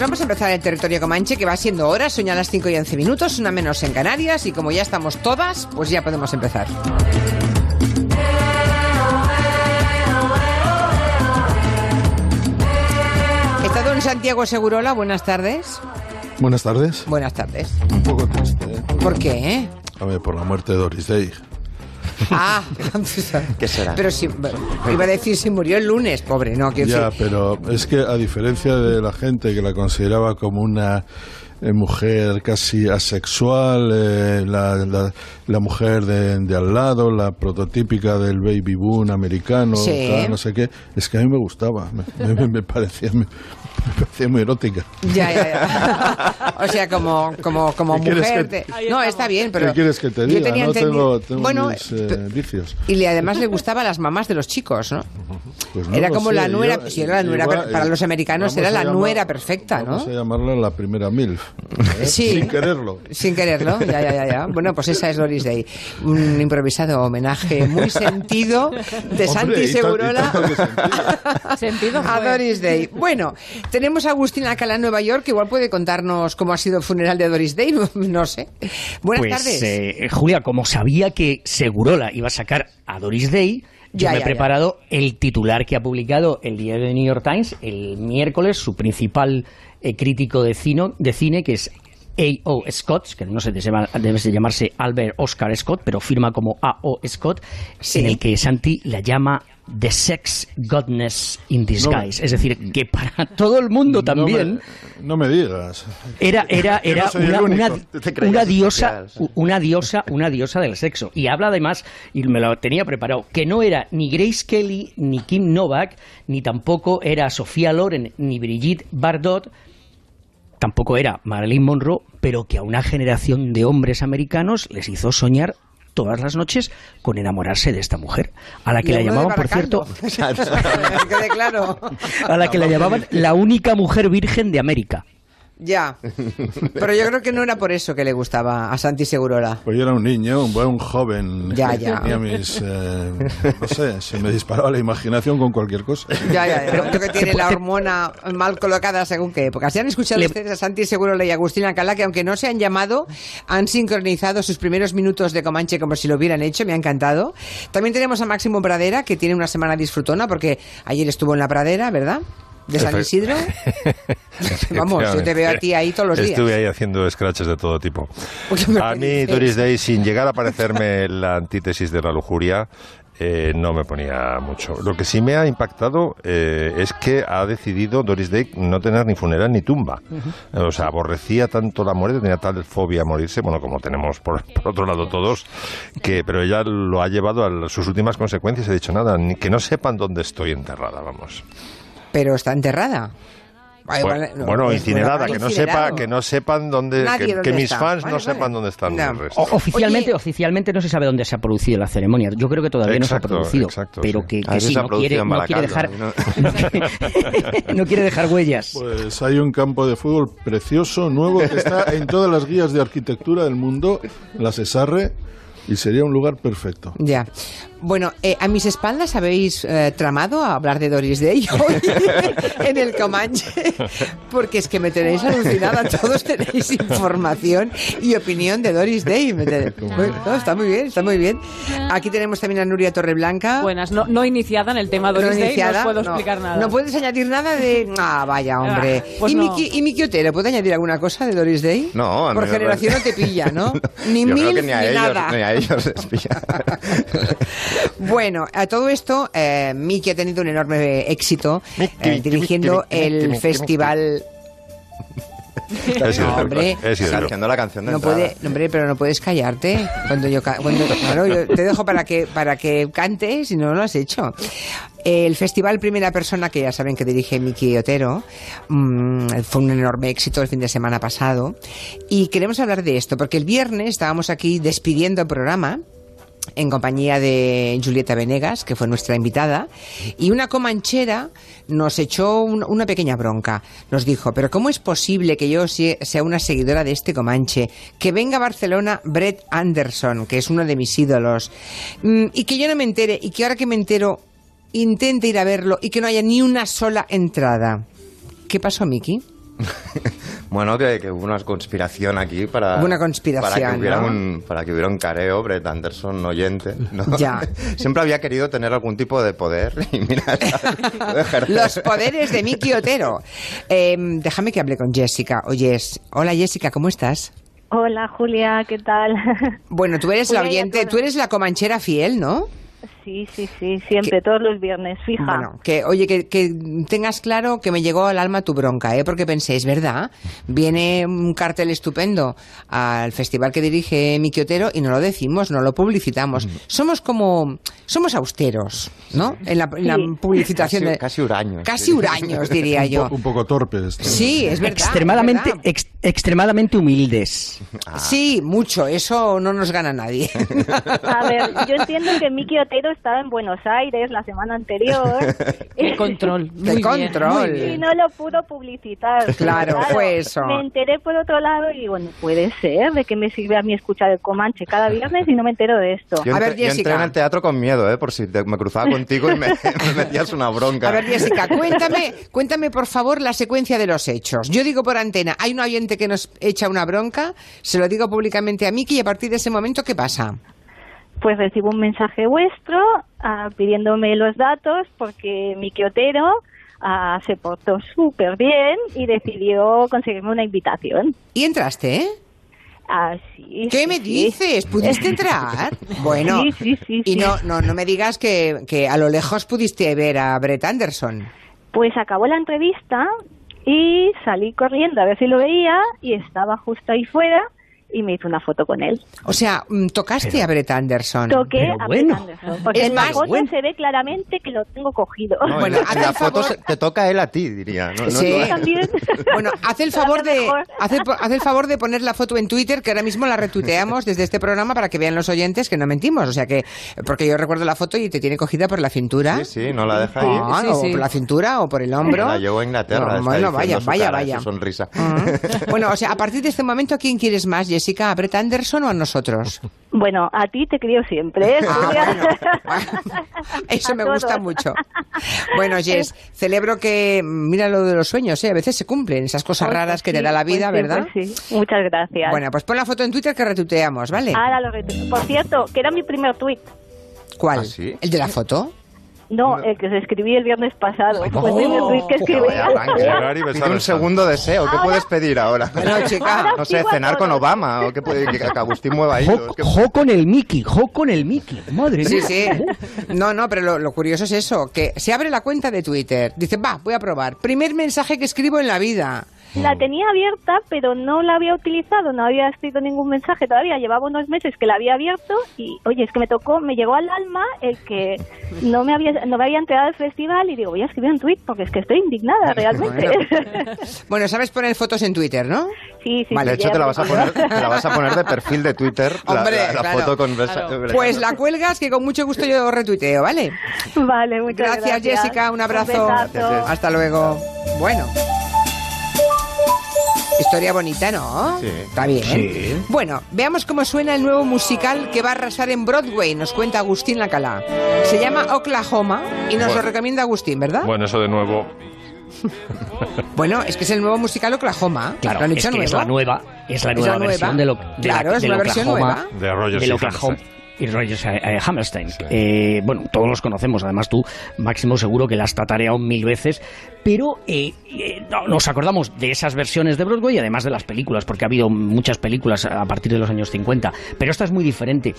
Pues vamos a empezar el territorio Comanche, que va siendo hora, son ya las 5 y 11 minutos, una menos en Canarias, y como ya estamos todas, pues ya podemos empezar. Está don Santiago Segurola, buenas tardes. Buenas tardes. Buenas tardes. Un poco triste, ¿eh? ¿Por qué? A ver, por la muerte de Doris Day. Ah, ¿Qué será? Pero si, iba a decir si murió el lunes, pobre, no, que Ya, pero es que a diferencia de la gente que la consideraba como una eh, mujer casi asexual, eh, la, la- la mujer de, de al lado, la prototípica del baby boom americano, Sí. tal, no sé qué, es que a mí me gustaba, me, me- me parecía, me, me parecía muy erótica. Ya, ya, ya. O sea, como, como, como ¿Qué quieres mujer. No, está bien, pero. ¿Qué quieres que te yo diga? tenía No entendi- tengo, tengo bueno, mis eh, vicios. y le, además le gustaba a las mamás de los chicos, ¿no? Pues no era como sé, la nuera, yo- si era la nuera, igual, per- para eh, los americanos era la llamar- nuera perfecta, ¿no? Vamos a llamarla la primera MILF. ¿eh? Sí. Sin quererlo. Sin quererlo, ya, ya, ya, ya. Bueno, pues esa es Doris Day. Un improvisado homenaje muy sentido de Santi Hombre, y Segurola sentido. Sentido a. Doris Day. Bueno, tenemos a Agustina Alcalá en Nueva York, que igual puede contarnos cómo ha sido el funeral de Doris Day, no sé. Buenas pues, tardes. eh, Julia, como sabía que Segurola iba a sacar a Doris Day, yo Ya, me ya, he preparado el titular que ha publicado el diario de New York Times el miércoles, su principal eh, crítico de cine, de cine, que es A.O. Scott, que no sé, debe llama- debe de llamarse Albert Oscar Scott, pero firma como A.O. Scott, Sí. en el que Santi la llama The Sex Godness in Disguise. es decir, que para todo el mundo también... No me, no me digas. Era, era, no era una, una- diosa, una diosa, una diosa del sexo. Y habla además, y me lo tenía preparado, que no era ni Grace Kelly, ni Kim Novak, ni tampoco era Sofía Loren, ni Brigitte Bardot, tampoco era Marilyn Monroe, pero que a una generación de hombres americanos les hizo soñar todas las noches con enamorarse de esta mujer, a la que la llamaban, por cierto, a la que la llamaban la única mujer virgen de América. Ya. Pero yo creo que no era por eso que le gustaba a Santi Segurola. Pues yo era un niño, un buen joven. Ya, que ya. Tenía mis. eh, no sé, se me disparaba la imaginación con cualquier cosa. Ya, ya, ya. Creo que tiene la hormona mal colocada según qué época. Si han escuchado Le- ustedes a Santi Segurola y a Agustín Alcalá, que aunque no se han llamado, han sincronizado sus primeros minutos de Comanche como si lo hubieran hecho, me ha encantado. También tenemos a Máximo Pradera, que tiene una semana disfrutona, porque ayer estuvo en la pradera, ¿verdad? De San Isidro. Vamos, yo te veo a ti ahí todos los días. Estuve ahí haciendo scratches de todo tipo. A mí, Doris Day, sin llegar a parecerme la antítesis de la lujuria, eh, no me ponía mucho. Lo que sí me ha impactado eh, es que ha decidido Doris Day no tener ni funeral ni tumba. O sea, aborrecía tanto la muerte, tenía tal fobia a morirse, bueno, como tenemos por, por otro lado todos, que pero ella lo ha llevado a sus últimas consecuencias. He dicho nada, ni que no sepan dónde estoy enterrada, vamos. Pero está enterrada. Ay, Bueno, no, incinerada, que no incinerado. sepa, que no sepan dónde, Nadie que, dónde que mis está. fans Vale, no vale. sepan dónde están No. el resto. O- oficialmente, Oye. oficialmente no se sabe dónde se ha producido la ceremonia. Yo creo que todavía no se Exacto, ha producido, exacto, pero sí. que, A que sí, no quiere, no quiere dejar, Baracaldo, no quiere- no quiere dejar huellas. Pues hay un campo de fútbol precioso, nuevo, que está en todas las guías de arquitectura del mundo, la Cesarre, y sería un lugar perfecto. Ya. Bueno, eh, a mis espaldas habéis eh, tramado a hablar de Doris Day hoy en el Comanche, porque es que me tenéis alucinada. Todos tenéis información y opinión de Doris Day. Me tenéis- Bueno, no, está muy bien, está muy bien. Aquí tenemos también a Nuria Torreblanca. Buenas, no, no iniciada en el tema no Doris Day, iniciada. no os puedo No. explicar nada. No puedes añadir nada de. Ah, vaya, hombre. Ah, pues ¿Y, no. Miki, ¿Y Miki Otero puede añadir alguna cosa de Doris Day? No, Por generación no te pilla, ¿no? Ni Yo mil creo que ni a ellos, nada. ni a ellos les pilla. Bueno, a todo esto, eh, Miki ha tenido un enorme éxito eh, dirigiendo el festival. No, hombre. Haciendo la canción de No puede, no, hombre, pero no puedes callarte. Cuando yo, ca- cuando, claro, yo te dejo para que para que cantes y no lo has hecho. El festival Primera Persona, que ya saben que dirige Miki Otero, mm, fue un enorme éxito el fin de semana pasado. Y queremos hablar de esto, porque el viernes estábamos aquí despidiendo el programa en compañía de Julieta Venegas, que fue nuestra invitada, y una comanchera nos echó un- una pequeña bronca. Nos dijo, pero ¿cómo es posible que yo sea una seguidora de este comanche? Que venga a Barcelona Brett Anderson, que es uno de mis ídolos, mm, y que yo no me entere, y que ahora que me entero, intente ir a verlo y que no haya ni una sola entrada. ¿Qué pasó, Miki? Bueno, que, que hubo una conspiración aquí para... Hubo una conspiración, para que hubiera ¿no? un Para que hubiera un careo, Brett Anderson oyente, ¿no? Ya. Siempre había querido tener algún tipo de poder y mira. Los poderes de Miki Otero. Eh, déjame que hable con Jessica. Oyes, hola Jessica, ¿cómo estás? Hola Julia, ¿qué tal? Bueno, tú eres la Julia, oyente, tú eres la comanchera fiel, ¿no? Sí, sí, sí, siempre, todos los viernes, fija. Bueno, que oye, que, que tengas claro que me llegó al alma tu bronca, ¿eh? Porque pensé, es verdad, viene un cartel estupendo al festival que dirige Miki Otero y no lo decimos, no lo publicitamos. Somos como, somos austeros, ¿no? En la, en la Sí. publicitación Casi- de... casi huraños. Casi huraños, diría Un, yo. po- un poco torpes. Sí, es verdad. extremadamente, es verdad. ex- extremadamente humildes. Sí, mucho, eso no nos gana nadie. A ver, yo entiendo que Miki Otero estaba en Buenos Aires la semana anterior El control. Qué Muy control. y no lo pudo publicitar. Claro, fue eso. Me enteré por otro lado y bueno, puede ser de que me sirve a mí escuchar el Comanche cada viernes y no me entero de esto. Yo, A ver, entré, yo entré Jessica. en el teatro con miedo, ¿eh? Por si te- me cruzaba contigo y me, me metías una bronca. A ver, Jessica, cuéntame, cuéntame por favor la secuencia de los hechos. Yo digo por antena, hay un oyente que nos echa una bronca, se lo digo públicamente a Miki y a partir de ese momento, ¿qué pasa? Pues recibo un mensaje vuestro ah, pidiéndome los datos porque Miki Otero ah, se portó súper bien y decidió conseguirme una invitación. Y entraste, ¿eh? Ah, sí, ¿Qué sí, me sí. dices? ¿Pudiste entrar? Bueno, y no, no, no me digas que, que a lo lejos pudiste ver a Brett Anderson. Pues acabó la entrevista y salí corriendo a ver si lo veía y estaba justo ahí fuera y me hizo una foto con él. O sea, mm, tocaste a Brett Anderson. Toqué pero a bueno. Brett Anderson, porque Es en la más, bueno. se ve claramente que lo tengo cogido. No, Bueno, en en la foto se- te toca él a ti, diría. No, no Sí. a- También. Bueno, haz el favor de haz el, haz el favor de poner la foto en Twitter que ahora mismo la retuiteamos desde este programa para que vean los oyentes que no mentimos, o sea que porque yo recuerdo la foto y te tiene cogida por la cintura. Sí, sí, no la deja. Ah, Sí, o sí. por la cintura o por el hombro. La llevó a Inglaterra. No, bueno, vaya, vaya, cara, vaya. sonrisa. Ujú. Bueno, o sea, a partir de este momento, ¿a quién quieres más, Jessica? ¿A Brett Anderson o a nosotros? Bueno, a ti te crío siempre. ¿eh, Ah, bueno. Eso A me gusta todos. mucho. Bueno, Jess, celebro que, mira lo de los sueños, ¿eh? a veces se cumplen esas cosas Pues raras que te sí, da la pues vida, sí, ¿verdad? pues sí. Muchas gracias. Bueno, pues pon la foto en Twitter que retuiteamos, ¿vale? Ahora lo retu- Por cierto, que era mi primer tuit. ¿Cuál? ¿Ah, sí? ¿El de la foto? No, el que se escribí el viernes pasado. El que escribí. Pide un segundo deseo. ¿Qué puedes pedir ahora? Bueno, chica. No sé, cenar con. Obama o que, puede, que Agustín mueva hilos. Jo, que- jo con el Mickey, jo con el Mickey. Madre Sí, mía. sí. No, no, pero lo, lo curioso es eso, que se abre la cuenta de Twitter. Dice, va, voy a probar. Primer mensaje que escribo en la vida. La tenía abierta, pero no la había utilizado, no había escrito ningún mensaje todavía. Llevaba unos meses que la había abierto y, oye, es que me tocó, me llegó al alma el que no me había, no me había enterado del festival y digo, voy a escribir un tweet porque es que estoy indignada realmente. Bueno, sabes poner fotos en Twitter, ¿no? sí, sí, Vale, de sí, hecho, te la, vas a poner, te la vas a poner de perfil de Twitter. la- Hombre, la, la claro. foto con Claro. Pues la cuelgas que con mucho gusto yo retuiteo, ¿vale? Vale, muchas Gracias, gracias. Jessica, un abrazo. Hasta luego. Bueno. Historia bonita, ¿no? Sí. Está bien. Sí. Bueno, veamos cómo suena el nuevo musical que va a arrasar en Broadway, nos cuenta Agustín Lacalá. Se llama Oklahoma y nos lo recomienda Agustín, ¿verdad? Bueno, eso de nuevo. Bueno, es que es el nuevo musical Oklahoma. Claro, es que es la nueva, es la Es nueva la versión nueva. de lo de Claro, la- es del una versión Oklahoma, nueva. De y Oklahoma. Y Rogers eh, eh, Hammerstein. Eh, bueno, todos los conocemos, además tú, Máximo, seguro que la has tatareado mil veces, pero eh, no, nos acordamos de esas versiones de Broadway y además de las películas, porque ha habido muchas películas a partir de los años 50, pero esta es muy diferente.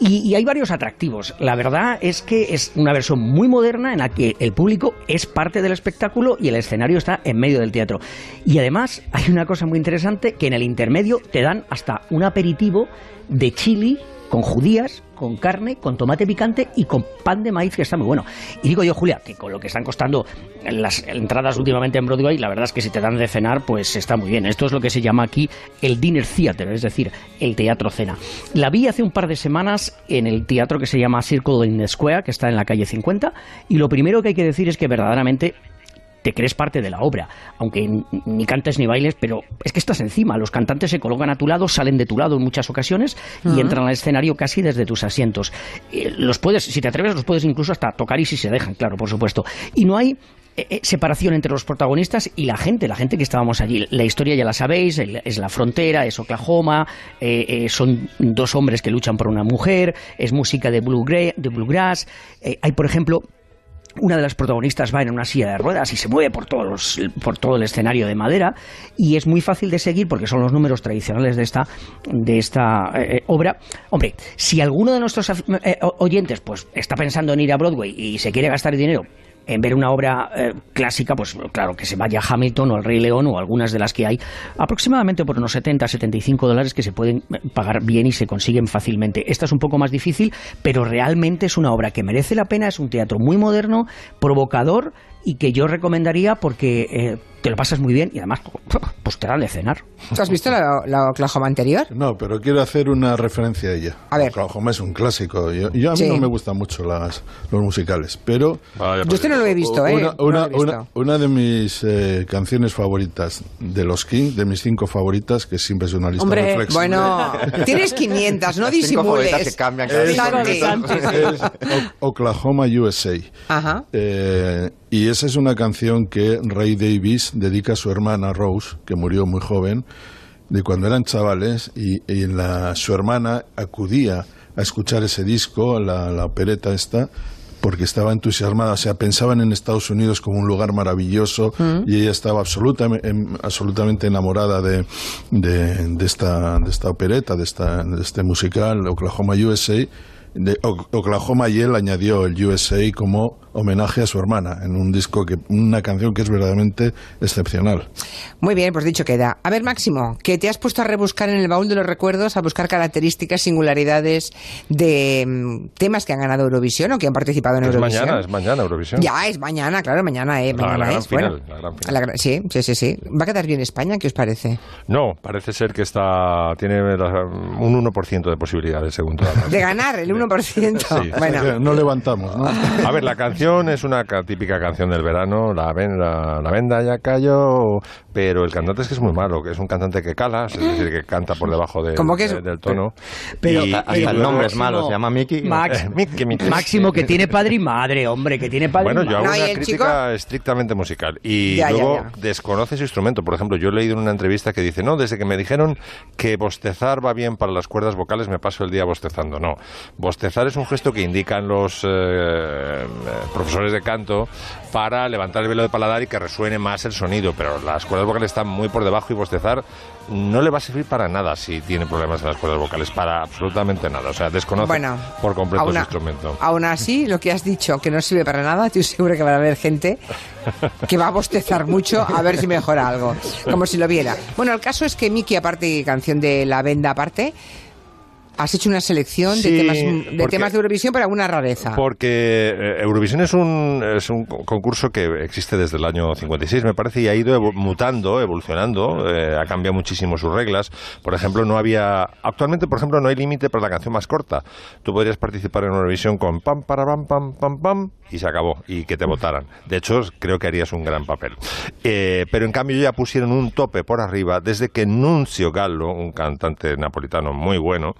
Y, y hay varios atractivos. La verdad es que es una versión muy moderna en la que el público es parte del espectáculo y el escenario está en medio del teatro. Y además hay una cosa muy interesante que en el intermedio te dan hasta un aperitivo de chili con judías, con carne, con tomate picante y con pan de maíz que está muy bueno. Y digo yo, Julia, que con lo que están costando las entradas últimamente en Broadway, la verdad es que si te dan de cenar, pues está muy bien. Esto es lo que se llama aquí el dinner theater, es decir, el teatro cena. La vi hace un par de semanas en el teatro que se llama Circle in the Square, que está en la calle 50, y lo primero que hay que decir es que verdaderamente te crees parte de la obra, aunque ni cantes ni bailes, pero es que estás encima. Los cantantes se colocan a tu lado, salen de tu lado en muchas ocasiones y entran al escenario casi desde tus asientos. Eh, los puedes, si te atreves, los puedes incluso hasta tocar y si se dejan, claro, por supuesto. Y no hay eh, eh, separación entre los protagonistas y la gente, la gente que estábamos allí. La historia ya la sabéis, es la frontera, es Oklahoma, son dos hombres que luchan por una mujer, es música de, de bluegrass. hay, por ejemplo, una de las protagonistas va en una silla de ruedas y se mueve por, todos por todo el escenario de madera y es muy fácil de seguir porque son los números tradicionales de esta, de esta eh, eh, obra. Hombre, si alguno de nuestros eh, oyentes pues está pensando en ir a Broadway y se quiere gastar dinero en ver una obra eh, clásica, pues claro, que se vaya Hamilton o al Rey León o algunas de las que hay, aproximadamente por unos 70, 75 dólares que se pueden eh, pagar bien y se consiguen fácilmente. Esta es un poco más difícil, pero realmente es una obra que merece la pena, es un teatro muy moderno, provocador y que yo recomendaría porque eh, te lo pasas muy bien y además pues te dan de cenar. ¿Tú has visto la, la, Oklahoma anterior? No, pero quiero hacer una referencia a ella. A ver. Oklahoma es un clásico. Yo, a mí no me gustan mucho las, los musicales, pero... yo este no lo he visto, ¿eh? Una, una, una, de mis eh, canciones favoritas de los King, de mis cinco favoritas, que siempre es una lista Hombre, bueno, tienes 500, no disimules. que cambian es, es, Oklahoma, USA. Ajá. Eh, y esa es una canción que Ray Davis dedica a su hermana Rose, que murió muy joven, de cuando eran chavales, y, la, su hermana acudía a escuchar ese disco, la, la opereta esta, porque estaba entusiasmada, o sea, pensaban en Estados Unidos como un lugar maravilloso mm. y ella estaba absolutamente, em, absolutamente enamorada de, de, esta, de esta opereta, de, esta, de este musical, Oklahoma USA, de Oklahoma y él añadió el USA como homenaje a su hermana en un disco que una canción que es verdaderamente excepcional. Muy bien, pues dicho queda. A ver, Máximo, que te has puesto a rebuscar en el baúl de los recuerdos, a buscar características, singularidades de mm, temas que han ganado Eurovisión o que han participado en Eurovisión. Es mañana, es mañana Eurovisión. Ya, es mañana, claro, mañana, eh, mañana la, es. Final, sí, sí, sí, sí. ¿Va a quedar bien España? ¿Qué os parece? No, parece ser que está tiene un 1% de posibilidades, según toda De ganar el 1%. Bueno. No levantamos, ¿no? A ver, la canción es una típica canción del verano, la, venda, la venda ya cayó, pero el cantante es que es muy malo, que es un cantante que cala, es decir, que canta por debajo del tono. Pero, hasta el nombre es malo, se llama Mickey. Máximo, que tiene padre y madre, hombre, que tiene padre Bueno, yo hago una crítica estrictamente musical y luego desconoce su instrumento. Por ejemplo, yo he leído en una entrevista que dice, no, desde que me dijeron que bostezar va bien para las cuerdas vocales, me paso el día bostezando. No, bostezar es un gesto que indican los eh, profesores de canto para levantar el velo de paladar y que resuene más el sonido, pero las cuerdas vocales están muy por debajo y bostezar no le va a servir para nada si tiene problemas en las cuerdas vocales, para absolutamente nada. O sea, desconoce por completo su instrumento. Aún así, lo que has dicho, que no sirve para nada, estoy seguro que va a haber gente que va a bostezar mucho a ver si mejora algo, como si lo viera. Bueno, el caso es que Miki, aparte, canción de La Venda aparte, Has hecho una selección de, temas, de temas de Eurovisión para alguna rareza. Porque eh, Eurovisión es un, es un concurso que existe desde el año 56, me parece, y ha ido mutando, evolucionando, eh, ha cambiado muchísimo sus reglas. Por ejemplo, no había. Actualmente, por ejemplo, no hay límite para la canción más corta. Tú podrías participar en Eurovisión con pam, para, pam, pam, pam, pam, y se acabó, y que te votaran. De hecho, creo que harías un gran papel. Eh, pero en cambio, ya pusieron un tope por arriba desde que Nuncio Gallo, un cantante napolitano muy bueno,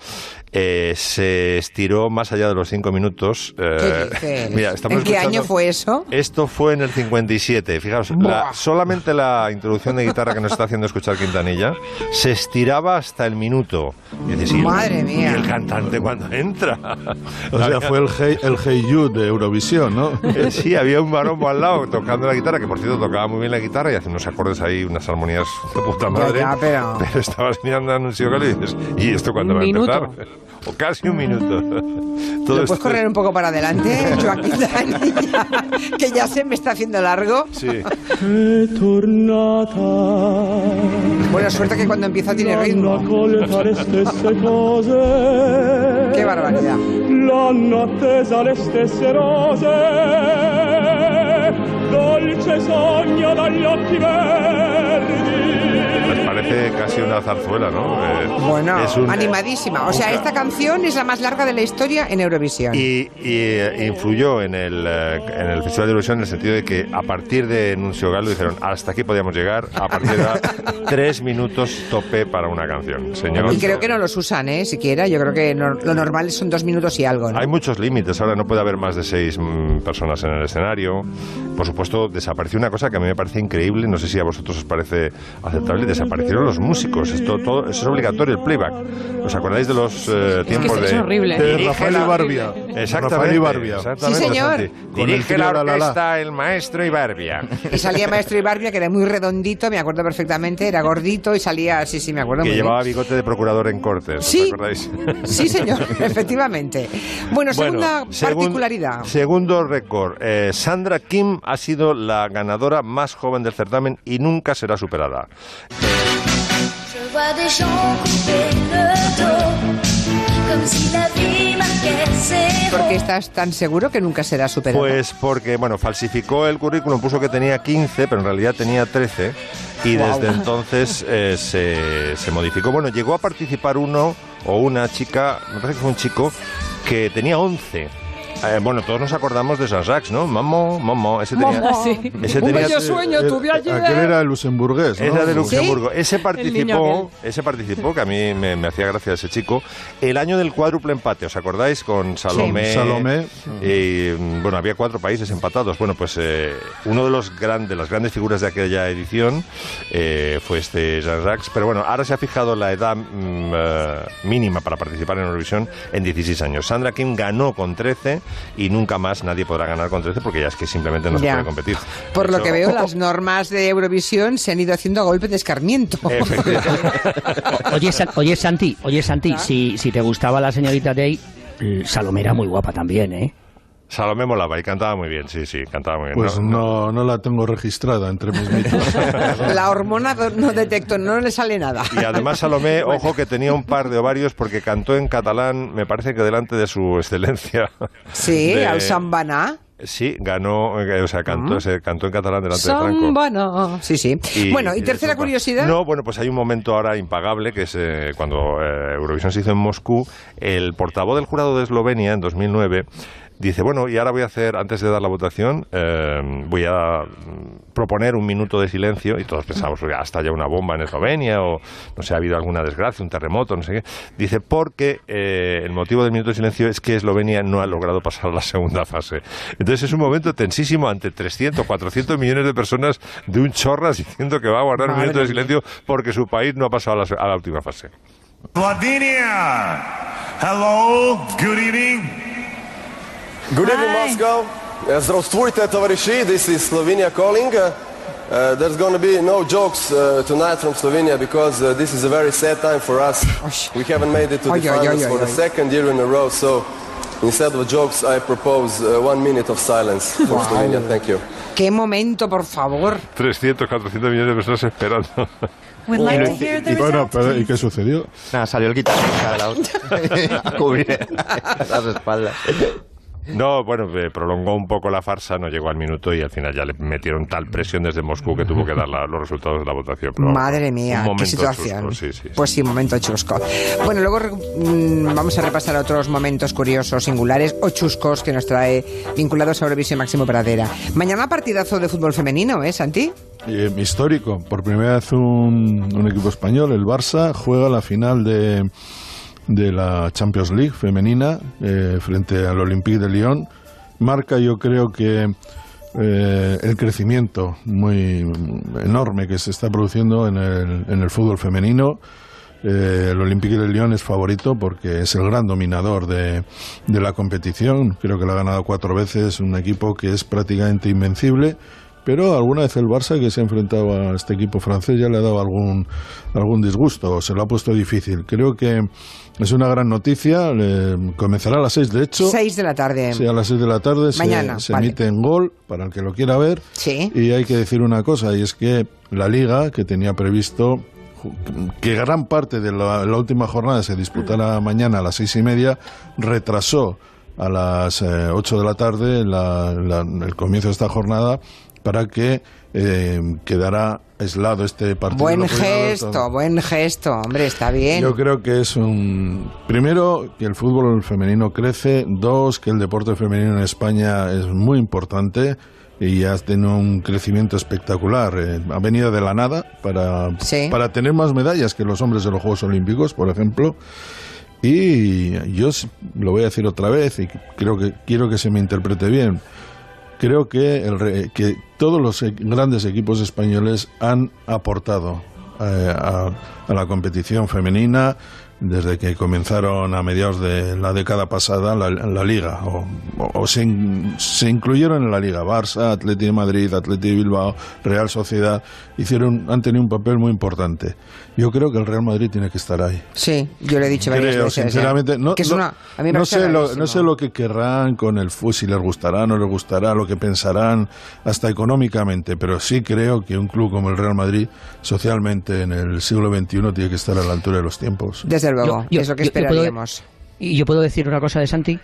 eh, se estiró más allá de los cinco minutos. Eh, ¿En qué año fue eso? Esto fue en el 57. Fijaos, solamente la introducción de guitarra que nos está haciendo escuchar Quintanilla se estiraba hasta el minuto. Madre mía. Y el cantante cuando entra. O sea, fue el Hey, el hey You de Eurovisión, ¿no? Eh, sí, había un varón al lado tocando la guitarra, que por cierto tocaba muy bien la guitarra y hace unos acordes ahí, unas armonías de puta madre. pero... estabas mirando a Anuncio Galo y dices, ¿y esto cuándo va a empezar? o casi un minuto. Todo puedes correr un poco para adelante, Joaquín que ya se me está haciendo largo? Sí. Buena suerte que cuando empieza tiene ritmo. Qué barbaridad. ¿Les parece parece casi una zarzuela, ¿no? Eh, Bueno, es un- animadísima. O sea, esta canción es la más larga de la historia en Eurovisión. Y, y, eh, influyó en el, eh, en el Festival de Eurovisión en el sentido de que a partir de Nuncio Galo dijeron hasta aquí podíamos llegar, a partir de ahora, tres minutos tope para una canción, señor. Y creo que no los usan, ¿eh? Siquiera. Yo creo que no- lo normal son dos minutos y algo, ¿no? Hay muchos límites, ahora no puede haber más de seis mm, personas en el escenario. Por supuesto, desapareció una cosa que a mí me parece increíble, no sé si a vosotros os parece aceptable, desaparecieron los músicos, esto, todo, eso es obligatorio el playback. ¿Os acordáis de los eh, tiempos es de... horrible. De Dirige Rafael. Exactamente. Rafael Ibarvia. exactamente, Sí, señor. Santi. Con el Dirige la La La La. orquesta el maestro Ibarbia. Y salía Maestro Ibarbia, que era muy redondito, me acuerdo perfectamente, era gordito y salía, sí, sí, me acuerdo que muy bien. llevaba bigote de procurador en cortes, ¿os Sí. acordáis? Sí, señor, efectivamente. Bueno, segunda Bueno, segun- particularidad. Segundo récord. Eh, Sandra Kim ha sido la ganadora más joven del certamen y nunca será superada. Je vois des gens couper le dos, comme si la vie marquait ses ¿Por qué estás tan seguro que nunca será superado? Pues porque, bueno, falsificó el currículum, puso que tenía 15, pero en realidad tenía 13. Y desde entonces eh, se, se modificó. Bueno, llegó a participar uno o una chica, me parece que fue un chico, que tenía 11. Eh, bueno, todos nos acordamos de Jean-Jacques, ¿no? Mamo, Mamo, ese tenía... Ah, sí. Ese Un tenía- bello sueño Eh, tuve ayer. Aquel era el luxemburgués, ¿no? Era de Luxemburgo. Ese participó, ese participó, que a mí me, me hacía gracia ese chico, el año del cuádruple empate, ¿os acordáis? Con Salomé. Salomé. Y mm, bueno, había cuatro países empatados. Bueno, pues eh, uno de los grandes, las grandes figuras de aquella edición eh, fue este Jean-Jacques. Pero bueno, ahora se ha fijado la edad mm, eh, mínima para participar en Eurovisión en 16 años. Sandra Kim ganó con 13 y nunca más nadie podrá ganar con 13 porque ya es que simplemente no se puede competir. Por De lo hecho- que veo, las normas de Eurovisión se han ido haciendo a golpe de escarmiento. Oye, oye Santi, oye Santi, si, si te gustaba la señorita Day, eh, Salomé era muy guapa también, ¿eh? Salomé molaba y cantaba muy bien, sí, sí, cantaba muy bien. Pues no, no la tengo registrada entre mis mitos. La hormona no detecto, no le sale nada. Y además Salomé, ojo que tenía un par de ovarios porque cantó en catalán, me parece que delante de su excelencia. Sí, De- al Sambana. Sí, ganó, eh, o sea, cantó, se cantó en catalán delante de Franco. Sambana. Sí, sí. bueno, y tercera curiosidad. No, bueno, pues hay un momento ahora impagable que es eh, cuando eh, Eurovisión se hizo en Moscú. El portavoz del jurado de Eslovenia en 2009 dice, bueno, y ahora voy a hacer, antes de dar la votación, eh, voy a mm, proponer un minuto de silencio. Y todos pensamos, "Oiga, hasta ya una bomba en Eslovenia o no sé, ha habido alguna desgracia, un terremoto, no sé qué. Dice, porque eh, el motivo del minuto de silencio es que Eslovenia no ha logrado pasar a la segunda fase. Entonces es un momento tensísimo ante 300, 400 millones de personas de un chorras diciendo que va a guardar un minuto de silencio porque su país no ha pasado a la, a la última fase. Slovenia. Hello, good evening. Good evening, Moscow. Uh, Здравствуйте, товарищи. This is Slovenia calling. Uh, uh, there's going to be no jokes uh, tonight from Slovenia because uh, this is a very sad time for us. We haven't made it to Oy, the oy, oy, finals oy, for the oy. second year in a row. So instead of jokes, I propose uh, one minute of silence for Wow. Slovenia. Thank you. Qué momento, por favor. 300, 400 millones de personas esperando. We'd like to hear the Y bueno, results, pero, ¿y please. qué sucedió? Nada, salió el guitarrista de la otra. a cubrir las espaldas. No, bueno, eh, prolongó un poco la farsa, no llegó al minuto y al final ya le metieron tal presión desde Moscú que tuvo que dar la- los resultados de la votación. Pero, Madre mía, un qué momento situación. chusco, sí, sí, sí. Pues sí, momento chusco. Bueno, luego re- mm, vamos a repasar otros momentos curiosos, singulares o chuscos que nos trae vinculados a Eurovisión Máximo Pradera. Mañana partidazo de fútbol femenino, ¿eh, Santi? Eh, histórico. Por primera vez un, un equipo español, el Barça, juega la final de, de la Champions League femenina eh, frente al Olympique de Lyon. Marca, yo creo que eh, el crecimiento muy enorme que se está produciendo en el, en el fútbol femenino. Eh, el Olympique de Lyon es favorito porque es el gran dominador de, de la competición. Creo que lo ha ganado cuatro veces, un equipo que es prácticamente invencible. Pero alguna vez el Barça que se ha enfrentado a este equipo francés ya le ha dado algún, algún disgusto, o se lo ha puesto difícil. Creo que es una gran noticia. comenzará a las seis, de hecho. Seis de la tarde. Sí, a las 6 de la tarde se- Mañana, se, vale. emite en gol para el que lo quiera ver. Sí. Y hay que decir una cosa, y es que la liga, que tenía previsto que gran parte de la, la última jornada se disputara mañana a las seis y media, retrasó a las eh, 8 de la tarde la- la- el comienzo de esta jornada para que eh, quedara aislado este partido. Buen gesto, buen gesto, hombre, está bien. Yo creo que es un. Primero, que el fútbol femenino crece. Dos, que el deporte femenino en España es muy importante y ha tenido un crecimiento espectacular. Eh, ha venido de la nada para, Sí. para tener más medallas que los hombres de los Juegos Olímpicos, por ejemplo. Y yo lo voy a decir otra vez y creo que quiero que se me interprete bien. Creo que, el que todos los e- grandes equipos españoles han aportado eh, a la competición femenina desde que comenzaron a mediados de la década pasada la, la liga o, o- o se, in- se incluyeron en la liga Barça, Atleti de Madrid, Atleti de Bilbao, Real Sociedad hicieron han tenido un papel muy importante. Yo creo que el Real Madrid tiene que estar ahí. Sí, yo le he dicho varias veces. ¿eh? sinceramente, no, que es no- una, a mí me no parece sé lo, no sé lo que querrán con el fútbol, si les gustará, no les gustará, lo que pensarán, hasta económicamente, pero sí creo que un club como el Real Madrid, socialmente en el siglo XXI, tiene que estar a la altura de los tiempos. Desde luego, Yo- yo- es lo que yo- esperaríamos. Y yo puedo decir una cosa de Santi.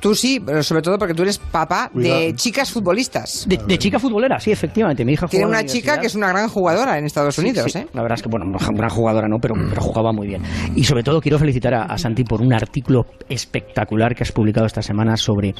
Tú sí, pero sobre todo porque tú eres papá de Cuidado. chicas futbolistas. De, de chica futbolera, sí, efectivamente. Mi hija Tiene una chica que es una gran jugadora en Estados Sí, Unidos, sí. ¿eh? La verdad es que, bueno, no, gran jugadora no, pero, pero jugaba muy bien. Y sobre todo quiero felicitar a, a Santi por un artículo espectacular que has publicado esta semana sobre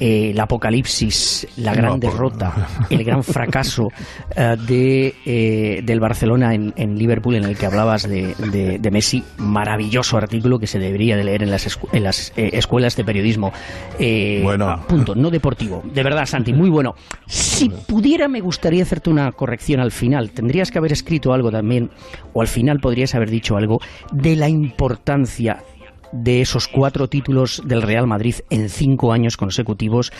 eh, el apocalipsis, la gran No, derrota, el gran fracaso eh, de, eh, del Barcelona en, en Liverpool, en el que hablabas de, de- de Messi. Maravilloso artículo que se debería de leer en las, escu- en las eh, escuelas de periodismo. Eh, Bueno. punto, no deportivo. De verdad, Santi, muy bueno. Si pudiera, me gustaría hacerte una corrección al final. Tendrías que haber escrito algo también, o al final podrías haber dicho algo, de la importancia de esos cuatro títulos del Real Madrid en cinco años consecutivos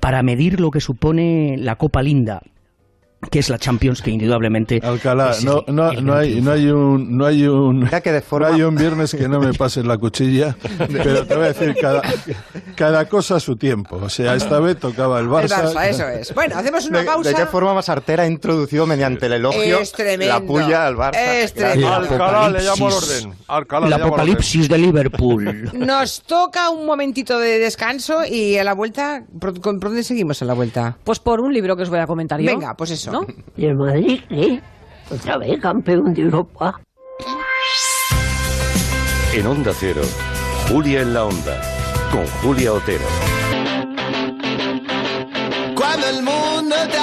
para medir lo que supone la Copa Linda que es la Champions que indudablemente Alcalá, es no, el- no, el no, hay, no hay un no hay un de forma- no hay un viernes que no me pases la cuchilla, pero te voy a decir cada, cada cosa a su tiempo. O sea, esta vez tocaba el El Barça. Barça, eso es. Bueno, hacemos una ¿De, pausa. de qué forma más artera ha introducido mediante el elogio Es tremendo. la puya al Barça? Es tremendo. Alcalá, le llamo al orden. Alcalá, llamo al orden. apocalipsis de Liverpool. Nos toca un momentito de descanso y a la vuelta, ¿por, con- por dónde seguimos a la vuelta? Pues por un libro que os voy a comentar yo. Venga, pues eso. ¿No? ¿Y el Madrid qué? Otra vez campeón de Europa. En Onda Cero, Julia en la Onda, con Julia Otero. Cuando el mundo te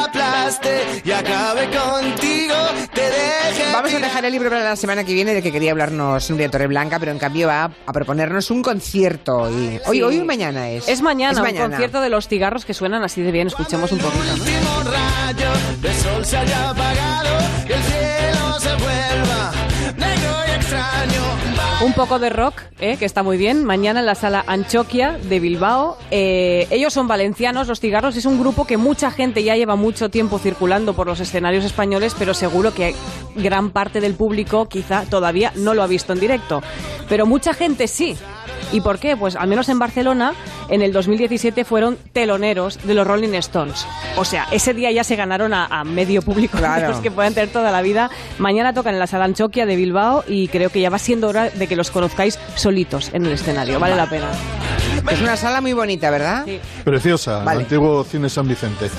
y acabe contigo, te deje. Vamos a dejar el libro para la semana que viene de que quería hablarnos Nuria Torreblanca, pero en cambio va a proponernos un concierto. Y hoy, Sí. hoy o mañana es. Es mañana, Es un concierto de los cigarros que suenan así de bien. Escuchemos un poquito. ¿no? último rayo de sol se haya apagado y el cielo se vuelva. Un poco de rock, ¿eh? que está muy bien. Mañana en la sala Anchoquia de Bilbao. Eh, ellos son valencianos, Los Cigarros. Es un grupo que mucha gente ya lleva mucho tiempo circulando por los escenarios españoles, pero seguro que gran parte del público quizá todavía no lo ha visto en directo. Pero mucha gente sí. ¿Y por qué? Pues al menos en Barcelona, en el 2017 fueron teloneros de los Rolling Stones. O sea, ese día ya se ganaron a, a medio público Claro. de los que puedan tener toda la vida. Mañana tocan en la sala Anchoquia de Bilbao y creo que ya va siendo hora de que los conozcáis solitos en el escenario. Vale la pena. Es una sala muy bonita, ¿verdad? Preciosa, Vale. el antiguo cine San Vicente.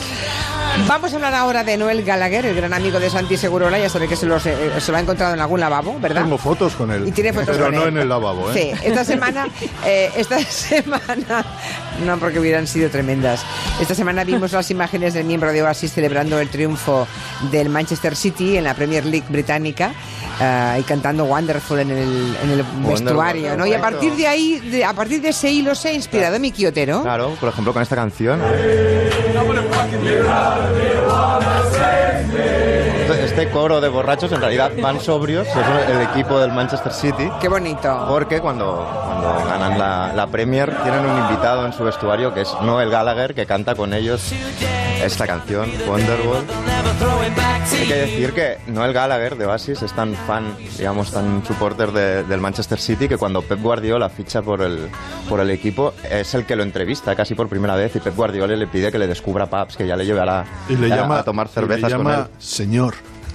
Vamos a hablar ahora de Noel Gallagher, el gran amigo de Santi Segurola. Ya sabe que se, los, eh, se lo ha encontrado en algún lavabo, ¿verdad? Tengo fotos con él. Y tiene fotos pero con no él. en el lavabo, ¿eh? Sí, esta semana, eh, esta semana, no porque hubieran sido tremendas. Esta semana vimos las imágenes del miembro de Oasis celebrando el triunfo del Manchester City en la Premier League británica eh, y cantando Wonderful en el, en el vestuario, ¿no? Y a partir de ahí, de- a partir de ese hilo se ha inspirado Miki Otero. Claro, por ejemplo, con esta canción. Este coro de borrachos en realidad van sobrios, es el equipo del Manchester City. Qué bonito. Porque cuando, cuando ganan la, la Premier tienen un invitado en su vestuario que es Noel Gallagher, que canta con ellos esta canción, Wonderwall. Hay que decir que Noel Gallagher de Oasis es tan fan, digamos, tan supporter de- del Manchester City que cuando Pep Guardiola ficha por el, por el equipo es el que lo entrevista casi por primera vez y Pep Guardiola le pide que le descubra pubs, que ya le la, Y le a- llama, a tomar y cervezas le con llama él. señor.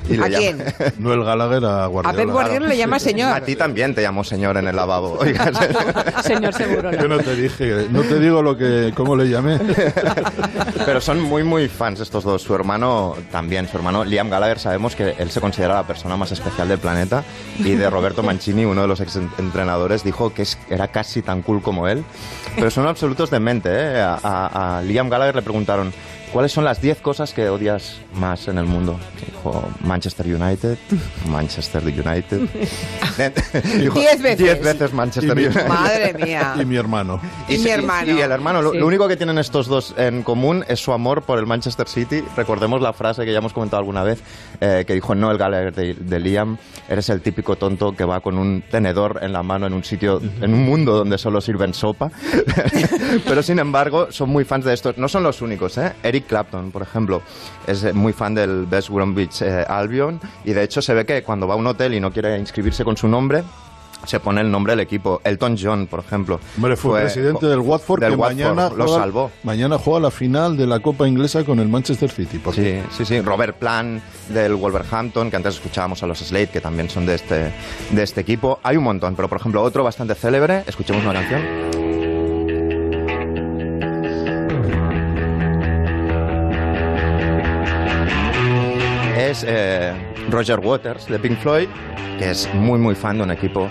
Y le ¿A llama- quién? Noel Gallagher a A Guardiola. Pep Guardiola le llama señor. A ti también te llamo señor en el lavabo. Oiga, Señor seguro. Yo no te dije, no te digo lo que, cómo le llamé. Pero son muy, muy fans estos dos. Su hermano también, su hermano Liam Gallagher, sabemos que él se considera la persona más especial del planeta. Y de Roberto Mancini, uno de los ex entrenadores, dijo que era casi tan cool como él. Pero son absolutos de mente. ¿eh? A, a- a Liam Gallagher le preguntaron. ¿Cuáles son las 10 cosas que odias más en el mundo? Dijo Manchester United, Manchester United. Dijo, Diez veces. Diez veces Manchester Y mi- United. Madre mía. Y mi hermano. Y mi sí, hermano. Y el hermano. Lo, Sí. lo único que tienen estos dos en común es su amor por el Manchester City. Recordemos la frase que ya hemos comentado alguna vez, eh, que dijo Noel Gallagher de, de Liam, eres el típico tonto que va con un tenedor en la mano en un sitio, en un mundo donde solo sirven sopa. Pero sin embargo, son muy fans de estos. No son los únicos, ¿eh? Eric Clapton, por ejemplo, es muy fan del West Bromwich eh, Albion y de hecho se ve que cuando va a un hotel y no quiere inscribirse con su nombre, se pone el nombre del equipo. Elton John, por ejemplo. Hombre, fue, presidente del Watford del que Watford, mañana lo juega, salvó. Mañana juega la final de la Copa Inglesa con el Manchester City. por Sí, sí, sí. Robert Plant del Wolverhampton, que antes escuchábamos a los Slade, que también son de este, de este equipo. Hay un montón, pero por ejemplo, otro bastante célebre. Escuchemos una canción. Eh, Roger Waters de Pink Floyd, que es muy, muy fan de un equipo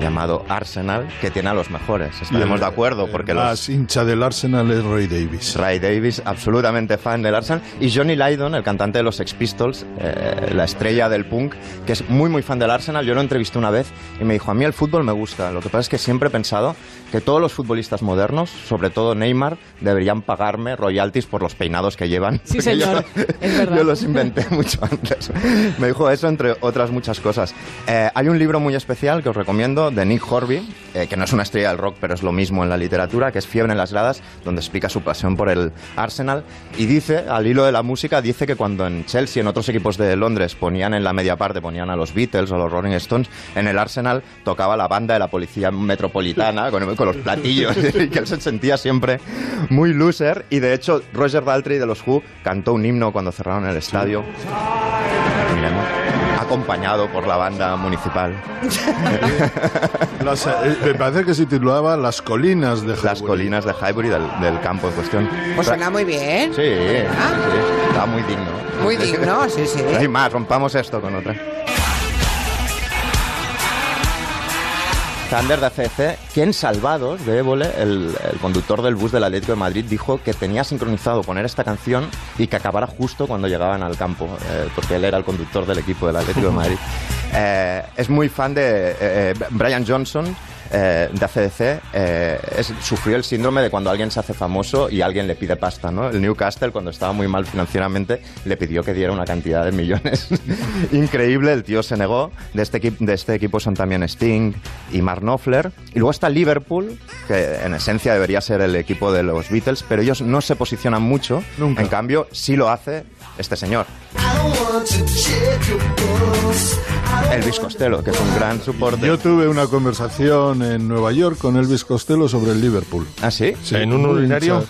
llamado Arsenal, que tiene a los mejores. Estaremos de acuerdo, porque el los, más hincha del Arsenal es Ray Davis. Ray Davis, absolutamente fan del Arsenal, y Johnny Lydon, el cantante de los Sex Pistols, eh, la estrella del punk, que es muy muy fan del Arsenal. Yo lo entrevisté una vez y me dijo, a mí el fútbol me gusta. Lo que pasa es que siempre he pensado que todos los futbolistas modernos, sobre todo Neymar, deberían pagarme royalties por los peinados que llevan. Sí, yo señor. lo- Es verdad. Yo los inventé mucho antes. Me dijo eso entre otras muchas cosas. Eh, hay un libro muy especial que os recomiendo de Nick Horby, eh, que no es una estrella del rock, pero es lo mismo en la literatura, que es Fiebre en las gradas, donde explica su pasión por el Arsenal. Y dice, al hilo de la música, dice que cuando en Chelsea, en otros equipos de Londres, ponían en la media parte, ponían a los Beatles o los Rolling Stones, en el Arsenal tocaba la banda de la policía metropolitana con, los platillos, y que él se sentía siempre muy loser. Y de hecho, Roger Daltrey de los Who cantó un himno cuando cerraron el estadio. Miremos. Acompañado por la banda municipal. Las, eh, me parece que se titulaba Las colinas de Las colinas de Highbury del, del campo en cuestión. Pues suena muy bien. Sí, sí, sí. Está muy digno. Muy digno, sí, sí. No hay más, rompamos esto con otra. Thunder de ACC, que en Salvados de Évole, el, el conductor del bus del Atlético de Madrid, dijo que tenía sincronizado poner esta canción y que acabara justo cuando llegaban al campo, eh, porque él era el conductor del equipo del Atlético de Madrid. Eh, es muy fan de eh, eh, Brian Johnson. eh, de ACDC eh, es- sufrió el síndrome de cuando alguien se hace famoso y alguien le pide pasta, ¿no? El Newcastle, cuando estaba muy mal financieramente, le pidió que diera una cantidad de millones increíble. El tío se negó. De este, de este equipo son también Sting y Mark Knopfler. Y luego está Liverpool, que en esencia debería ser el equipo de los Beatles, pero ellos no se posicionan mucho. En cambio, sí lo hace este señor. Elvis Costello, que es un gran soporte. Yo tuve una conversación en Nueva York con Elvis Costello sobre el Liverpool. ¿Ah, sí? ¿En un urinario?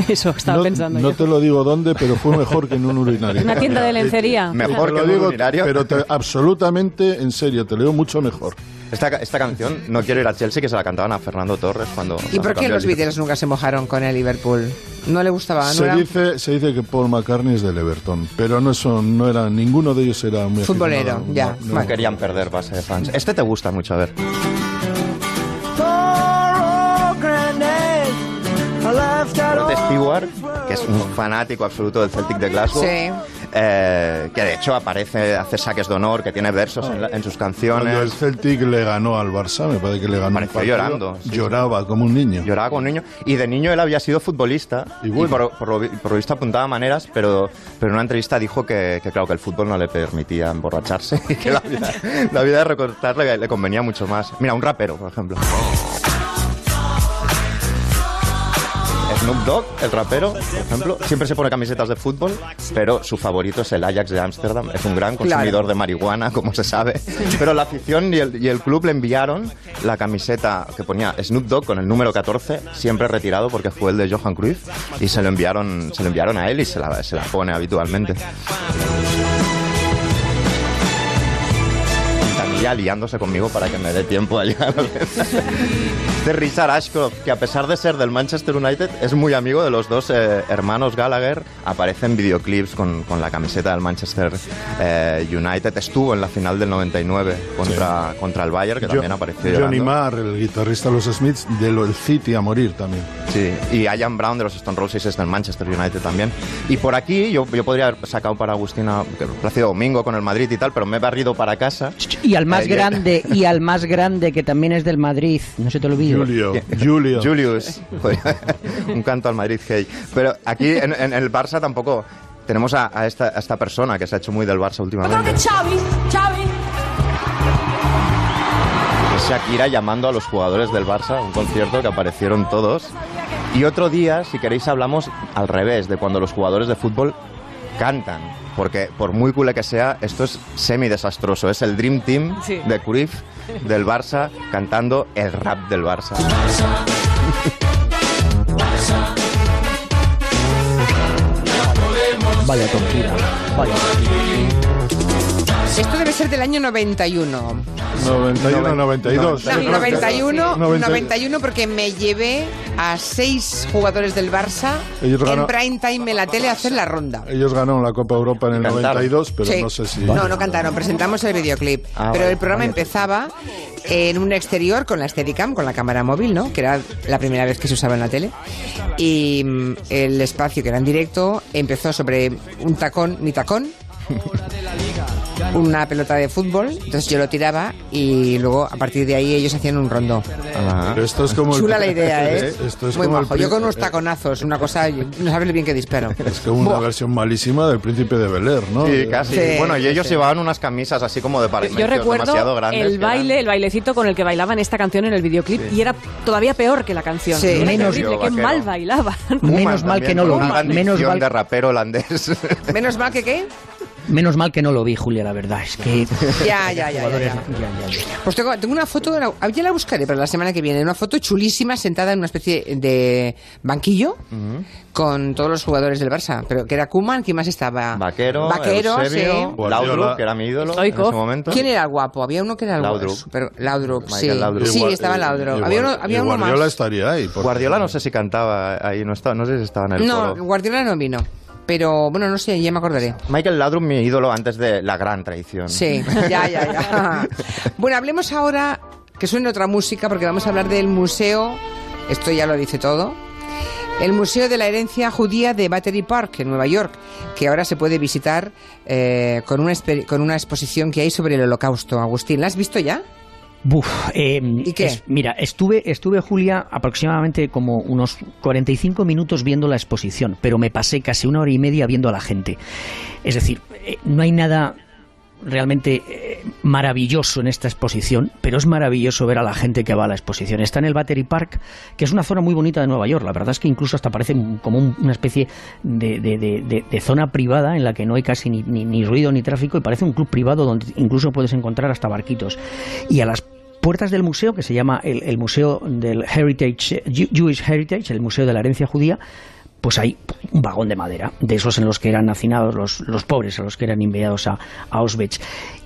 Eso estaba no, pensando no yo. te lo digo dónde, pero fue mejor que en un urinario. Una tienda de lencería. Mejor Te que lo un urinario. Pero te- absolutamente, en serio, te leo mucho mejor. Esta, esta canción, No quiero ir a Chelsea, que se la cantaban a Fernando Torres cuando... ¿Y por qué los Beatles nunca se mojaron con el Liverpool? ¿No le gustaba? ¿No Se era dice, se dice que Paul McCartney es del Everton, pero no son, no era, ninguno de ellos era muy Futbolero, aficionado, ya. no, no. No querían perder base de fans. Este te gusta mucho, a ver. Stewart, que es un fanático absoluto del Celtic de Glasgow. Sí. eh, que de hecho aparece, hace saques de honor, que tiene versos en, la- en sus Cuando el canciones. Celtic le ganó al Barça, me parece que le ganó partido, llorando, sí, lloraba como un niño. Lloraba con un niño. Y de niño él había sido futbolista. Y Y, bueno. por, por lo, por lo visto apuntaba maneras, pero, pero en una entrevista dijo que, que, claro, que el fútbol no le permitía emborracharse y que la vida, la vida de recortar le, le convenía mucho más. Mira, un rapero, por ejemplo. Snoop Dogg, el rapero, por ejemplo, siempre se pone camisetas de fútbol, pero su favorito es el Ajax de Ámsterdam. Es un gran consumidor Claro. de marihuana, como se sabe. Pero la afición y el, y el club le enviaron la camiseta que ponía Snoop Dogg con el número 14, siempre retirado porque fue el de Johan Cruyff, y se lo enviaron, se lo enviaron a él y se la, se la pone habitualmente. Día liándose conmigo para que me dé tiempo a llegar. Este Richard Ashcroft, que a pesar de ser del Manchester United, es muy amigo de los dos eh, hermanos Gallagher. Aparece en videoclips con, con la camiseta del Manchester eh, United. Estuvo en la final del 99 contra, contra el Bayern, que Jo- también apareció Johnny llorando. Marr, el guitarrista de los Smiths, de lo del City a morir también. Sí, y Ian Brown de los Stone Roses es del Manchester United también. Y por aquí yo, yo podría haber sacado para Agustina Plácido Domingo con el Madrid y tal, pero me he barrido para casa. Y al más grande, y al más grande que también es del Madrid, no se te olvide. Julio, Julio. Julius. Un canto al Madrid, hey. Pero aquí en, en el Barça tampoco tenemos a, a esta, a esta persona que se ha hecho muy del Barça últimamente. Xavi, Xavi. Es Shakira llamando a los jugadores del Barça a un concierto que aparecieron todos. Y otro día, si queréis, hablamos al revés, de cuando los jugadores de fútbol cantan. Porque por muy cool que sea, esto es semi desastroso. Es el Dream Team Sí. de Cruyff del Barça cantando el rap del Barça. Vaya tortura, vaya Esto debe ser del año 91. 91, 92. No, 91, 90. 91 porque me llevé a seis jugadores del Barça Ellos en prime time en la tele a hacer la ronda. Ellos ganaron la Copa Europa en el Cantaron. 92, pero Sí. no sé si... No, no cantaron, presentamos el videoclip. Ah, pero vale, el programa vale. empezaba en un exterior con la Steadicam, con la cámara móvil, ¿no? Que era la primera vez que se usaba en la tele. Y mm, el espacio, que era en directo, empezó sobre un tacón, mi tacón, una pelota de fútbol. Entonces yo lo tiraba y luego a partir de ahí ellos hacían un rondo. Pero esto es como el- Chula la idea, ¿eh? Esto es Muy como el majo. Yo pri- con unos taconazos, una cosa, no sabes bien que disparo. Es como una Buah. versión malísima del Príncipe de Bel Air, ¿no? Sí, casi. Sí, bueno, y ellos sí. llevaban unas camisas así como de Yo recuerdo grandes. el que eran- baile, el bailecito con el que bailaban esta canción en el videoclip y era todavía peor que la canción. Sí. Era Menos- terrible, qué Vaquero. mal bailaban. Menos mal que no lo vi. Menos mal, de rapero holandés. Menos mal que qué. Menos mal que no lo vi, Julia, la verdad. Es que. Ya, ya, ya, ya, Jugadores- ya. ya, ya, ya. Pues tengo, tengo una foto, de la- ah, ya la buscaré para la semana que viene, una foto chulísima sentada en una especie de banquillo con todos los jugadores del Barça, pero que era Kuman, ¿quién más estaba? Vaquero, Vaquero, Eusebio, sí. Guardiola. Laudrup, que era mi ídolo en ese momento. ¿Quién era el guapo? Había uno que era el guapo. Laudrup. Super- Laudrup, sí. Laudrup. Sí, estaba Laudrup. y había uno, había y uno Guardiola más. estaría ahí. Guardiola no sé si cantaba ahí, no, estaba, no sé si estaba en el No, coro. Guardiola no vino. Pero bueno, no sé, ya me acordaré. Michael Laudrup, mi ídolo antes de la gran traición. Sí, ya, ya, ya. Bueno, hablemos ahora que suene otra música porque vamos a hablar del museo, esto ya lo dice todo, el Museo de la Herencia Judía de Battery Park en Nueva York, que ahora se puede visitar eh, con, una, con una exposición que hay sobre el holocausto. Agustín, ¿la has visto ya? Buf, eh, ¿Y qué? es- mira, estuve, estuve, Julia, aproximadamente como unos 45 minutos viendo la exposición, pero me pasé casi una hora y media viendo a la gente. Es decir, eh, no hay nada realmente eh, maravilloso en esta exposición, pero es maravilloso ver a la gente que va a la exposición. Está en el Battery Park, que es una zona muy bonita de Nueva York. La verdad es que incluso hasta parece como un- una especie de, zona privada en la que no hay casi ni, ruido ni tráfico y parece un club privado donde incluso puedes encontrar hasta barquitos. Y a las puertas del museo, que se llama el, Museo del Heritage, Jewish Heritage, el Museo de la Herencia Judía, pues hay un vagón de madera, de esos en los que eran hacinados los, los pobres, a los que eran enviados a, a Auschwitz.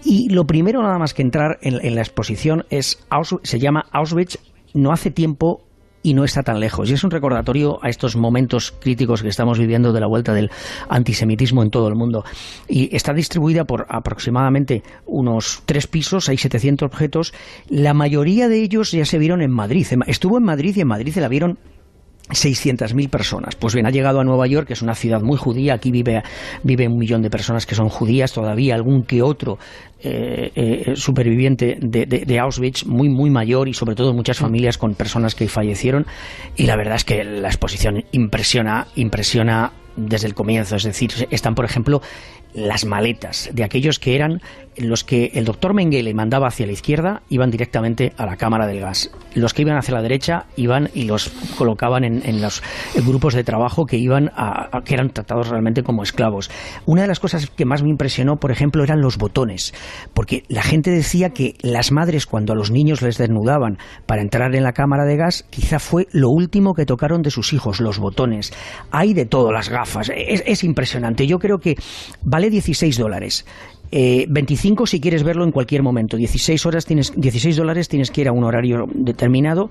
Y lo primero nada más que entrar en, la exposición es, se llama Auschwitz no hace tiempo y no está tan lejos. Y es un recordatorio a estos momentos críticos que estamos viviendo de la vuelta del antisemitismo en todo el mundo. Y está distribuida por aproximadamente unos tres pisos, hay 700 objetos. La mayoría de ellos ya se vieron en Madrid. Estuvo en Madrid y en Madrid se la vieron 600.000 personas. Pues bien, ha llegado a Nueva York, que es una ciudad muy judía. Aquí vive, vive un millón de personas que son judías, todavía algún que otro eh, eh, superviviente de, de- de Auschwitz, muy, muy mayor y sobre todo muchas familias con personas que fallecieron. Y la verdad es que la exposición impresiona, impresiona desde el comienzo. Es decir, están, por ejemplo, las maletas de aquellos que eran los que el doctor Mengele mandaba hacia la izquierda iban directamente a la cámara del gas. Los que iban hacia la derecha iban y los colocaban en, en los grupos de trabajo que iban a, que eran tratados realmente como esclavos. Una de las cosas que más me impresionó, por ejemplo, eran los botones, porque la gente decía que las madres cuando a los niños les desnudaban para entrar en la cámara de gas, quizá fue lo último que tocaron de sus hijos, los botones. Hay de todo, las gafas. Es, es impresionante. Yo creo que vale 16 dólares. Eh, 25 si quieres verlo en cualquier momento. 16 horas tienes, 16 dólares tienes que ir a un horario determinado.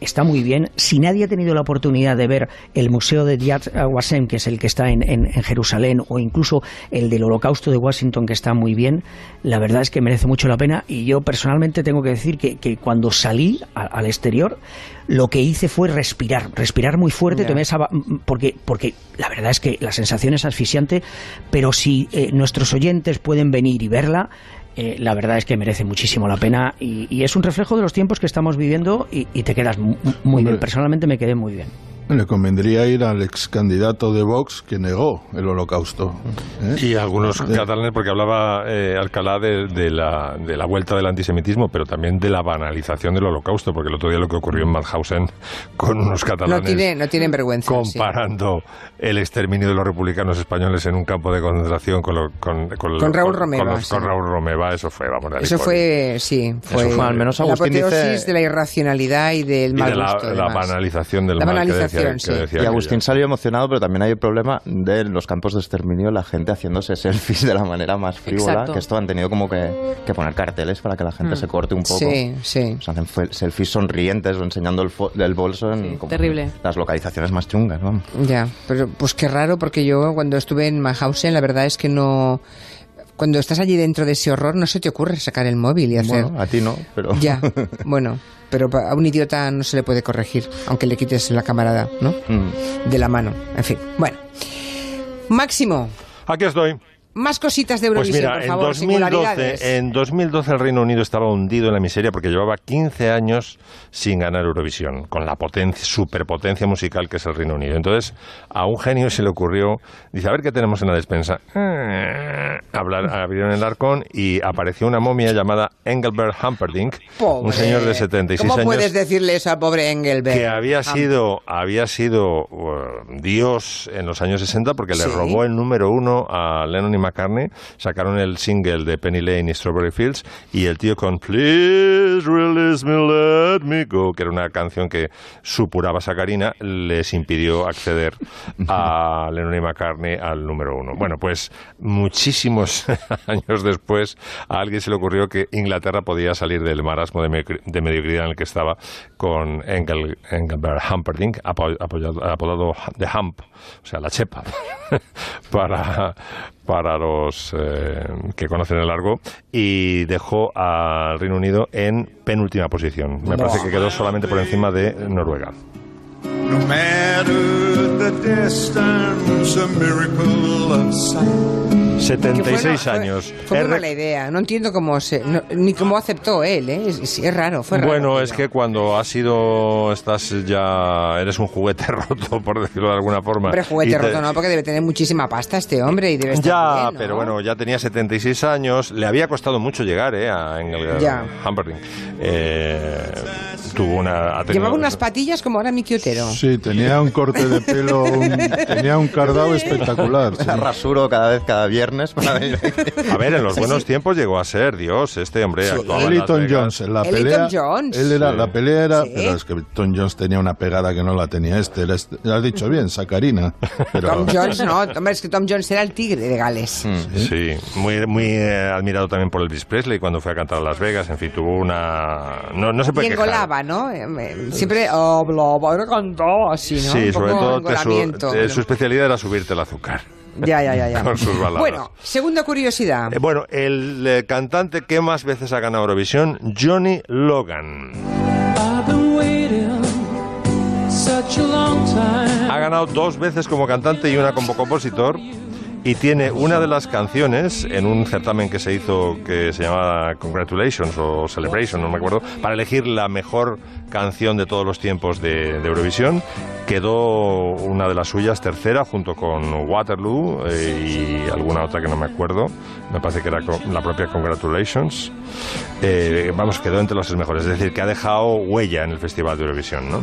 Está muy bien. Si nadie ha tenido la oportunidad de ver el Museo de Yad Vashem, que es el que está en, en- en Jerusalén, o incluso el del Holocausto de Washington, que está muy bien, la verdad es que merece mucho la pena. Y yo personalmente tengo que decir que, que cuando salí a- al exterior, lo que hice fue respirar, respirar muy fuerte, tomé esa porque, porque la verdad es que la sensación es asfixiante, pero si eh, nuestros oyentes pueden venir y verla, eh, la verdad es que merece muchísimo la pena y, y es un reflejo de los tiempos que estamos viviendo y, y te quedas mu- muy bien. Personalmente me quedé muy bien. Le convendría ir al ex candidato de Vox que negó el holocausto. ¿eh? Y algunos catalanes, porque hablaba eh, Alcalá de, de la, de la vuelta del antisemitismo, pero también de la banalización del holocausto, porque el otro día lo que ocurrió en Mauthausen con unos No, catalanes tiene, no tienen vergüenza. sí. comparando el exterminio de los republicanos españoles en un campo de concentración con, lo- con, con, Con Raúl con- Romeva, con los- sí. con Raúl Romeva, eso fue, vamos, la Eso fue, sí, fue, fue, al menos la Agustín dice- apoteosis de la irracionalidad y del Y mal de la, gusto. la banalización del La mal que banalización, que sí. Y Agustín salió emocionado, pero también hay el problema de los campos de exterminio, la gente haciéndose selfies de la manera más frívola, Exacto. que esto han tenido como que, que poner carteles para que la gente Mm. se corte un poco. Sí, sí. Se hacen selfies sonrientes o enseñando el, fo- el bolso en como terrible. las localizaciones más chungas, vamos. Ya, pero pues qué raro, porque yo cuando estuve en Mauthausen, la verdad es que no. Cuando estás allí dentro de ese horror, no se te ocurre sacar el móvil y hacer. Bueno, a ti no, pero... Ya, bueno, pero a un idiota no se le puede corregir, aunque le quites la camarada, ¿no? Mm. De la mano, en fin. Bueno, Máximo, Aquí estoy. Más cositas de Pues Eurovisión, mira, por en favor, 2012, singularidades. en 2012 el Reino Unido estaba hundido en la miseria porque llevaba 15 años sin ganar Eurovisión, con la potencia, superpotencia musical que es el Reino Unido. Entonces, a un genio se le ocurrió, dice, a ver qué tenemos en la despensa. Hablar, abrieron el arcón y apareció una momia llamada Engelbert Humperdinck, Pobre. un señor de 76 ¿Cómo años puedes decirle eso al pobre Engelbert? que había sido había sido uh, Dios en los años 60 porque le Sí. robó el número uno a Lennon y McCartney sacaron el single de Penny Lane y Strawberry Fields y el tío con Please release me let me go que era una canción que supuraba Sacarina les impidió acceder a Lennon y McCartney al número uno. Bueno pues muchísimos años después a alguien se le ocurrió que Inglaterra podía salir del marasmo de, mediocri- de mediocridad en el que estaba con Engel, Engelbert Humperdinck, apo- apoyado- apodado The Hump, o sea, la chepa, para, para los eh, que conocen el largo, y dejó al Reino Unido en penúltima posición. Me parece que quedó solamente por encima de Noruega. No matter the distance, a miracle of sight. 76 fue- años. Fue muy re- mala idea. No entiendo cómo se, no- ni cómo aceptó él, ¿eh? Es, es- es raro, fue raro. Bueno, es que cuando has sido, estás ya, eres un juguete roto, por decirlo de alguna forma. Hombre, juguete y te- roto, ¿no? Porque debe tener muchísima pasta este hombre y debe estar Ya, bien, ¿no? pero bueno, ya tenía 76 años, le había costado mucho llegar eh, a Ya. Humperdinck. Eh, tuvo una... tenido- Llevaba unas patillas como ahora Miki Otero. Sí, tenía un corte de pelo, un- tenía un cardado espectacular. sí. La rasuro cada vez, cada viernes para venir A ver, en los Sí, buenos sí. tiempos llegó a ser Dios, este hombre Las Elton. Jones, en la Elton pelea. Jones. Él era, Sí. La pelea era. Sí. Pero es que Tom Jones tenía una pegada que no la tenía este. Era este- lo has dicho bien, Sacarina. Pero, Tom Jones, no. Hombre, es que Tom Jones era el tigre de Gales. Mm, Sí, muy, muy eh, admirado también por Elvis Presley cuando fue a cantar a Las Vegas. En fin, tuvo una. No, no se Y puede quejar. engolaba, ¿no? Siempre hablaba, era cantaba así, ¿no? Sí, Un sobre poco todo te su, eh, pero- su especialidad era subirte el azúcar. Ya, ya, ya, ya. Con sus baladas. Bueno, segunda curiosidad. Eh, bueno, el eh, cantante que más veces ha ganado Eurovisión, Johnny Logan. Ha ganado dos veces como cantante y una como compositor. Y tiene una de las canciones en un certamen que se hizo que se llama Congratulations o Celebration, no me acuerdo, para elegir la mejor canción de todos los tiempos de, de Eurovisión. Quedó una de las suyas tercera junto con Waterloo eh, y alguna otra que no me acuerdo. Me parece que era la propia Congratulations. Eh, vamos, quedó entre los tres mejores. Es decir, que ha dejado huella en el Festival de Eurovisión, ¿no?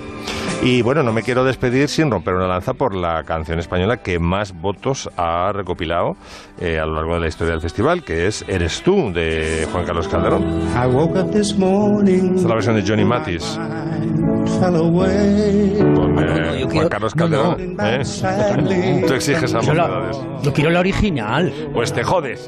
Y bueno, no me quiero despedir sin romper una lanza por la canción española que más votos ha recopilado eh, a lo largo de la historia del festival, que es Eres tú, de Juan Carlos Calderón. I woke up this morning. Esta es la versión de Johnny away. con eh, Juan Carlos Calderón. ¿eh? Tú exiges Yo, la- verdades. yo quiero la original. Pues te jodes.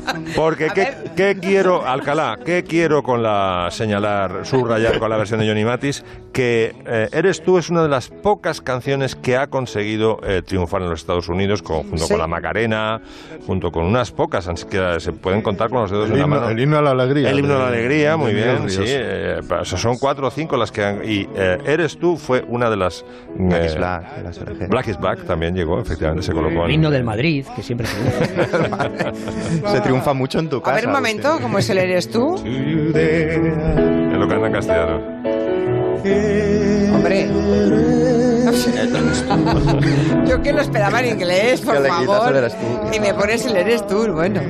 Porque, ¿qué, qué quiero, Alcalá? ¿Qué quiero con la señalar, subrayar con la versión de Johnny Matis? Que eh, Eres tú es una de las pocas canciones que ha conseguido eh, triunfar en los Estados Unidos, con- junto Sí. con la Macarena, junto con unas pocas, así que se pueden contar con los dedos El de la himno, mano. el himno a la alegría. El himno a la alegría, de muy Miguel bien, sí. Eh, o sea, son cuatro o cinco las que han... Y eh, Eres tú fue una de las... Black eh, is Black, de la SRG. Black is Black también llegó, efectivamente, se colocó El en... himno del Madrid, que siempre se. Se triunfa mucho en tu A casa. ver un momento, ¿cómo es el eres tú? En lo que anda en castellano. Hombre. Yo que lo esperaba en inglés, por favor. el eres tú. Y me pones el eres tú, bueno.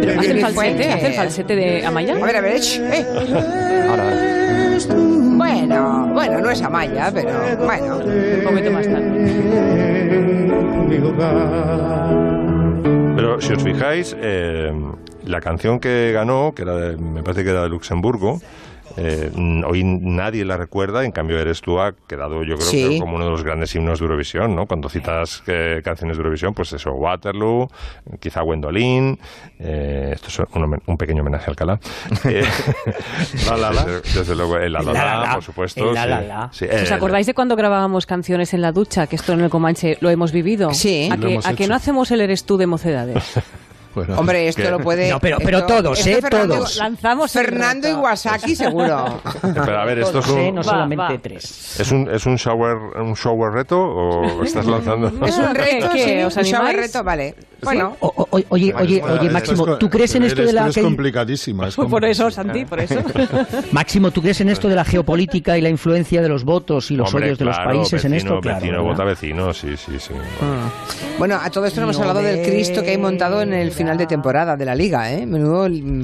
Pero hace el falsete, hace el falsete de Amaya. A ver, a ver, eh. Ahora, Bueno, bueno, no es Amaya, pero bueno. Un poquito más tarde. Si os fijáis, eh, la canción que ganó, que era de- me parece que era de Luxemburgo, eh, hoy nadie la recuerda, en cambio Eres tú ha quedado yo creo Sí. que como uno de los grandes himnos de Eurovisión, ¿no? Cuando citas eh, canciones de Eurovisión, pues eso, Waterloo, quizá Gwendolyn, eh, esto es un, un pequeño homenaje a Alcalá. Eh, La, la, la. Desde, desde luego, el la, la, por supuesto. El la, sí. la, la. Sí, ¿Os acordáis de cuando grabábamos canciones en la ducha? Que esto en el Comanche lo hemos vivido. Sí. ¿A que, hemos a que no hacemos el eres tú de mocedades? Bueno, Hombre, esto ¿Qué? lo puede. No, pero- pero esto- todos, esto ¿eh? Fernando- Todos. Lanzamos Fernando. Iwasaki, seguro. Pero a ver, esto es Todos, ¿eh? un, No Va, solamente va. tres. ¿es un, es un shower, un shower reto o estás lanzando? Es un reto, ¿Qué? sí, ¿Os un shower animáis? reto, vale. Bueno, O- o- oye, oye, oye, esto Máximo, ¿tú crees en esto de la Es complicadísima. es Por eso. Santi, por eso. Máximo, ¿tú crees en esto de la geopolítica y la influencia de los votos y los Hombre, odios de los claro, países en vecino, esto? Claro, Vecino, ¿verdad? vota vecino, sí, sí, sí. bueno, a todo esto no hemos hablado del. Cristo que hay montado en el final de temporada de la Liga, ¿eh? Menudo. mm,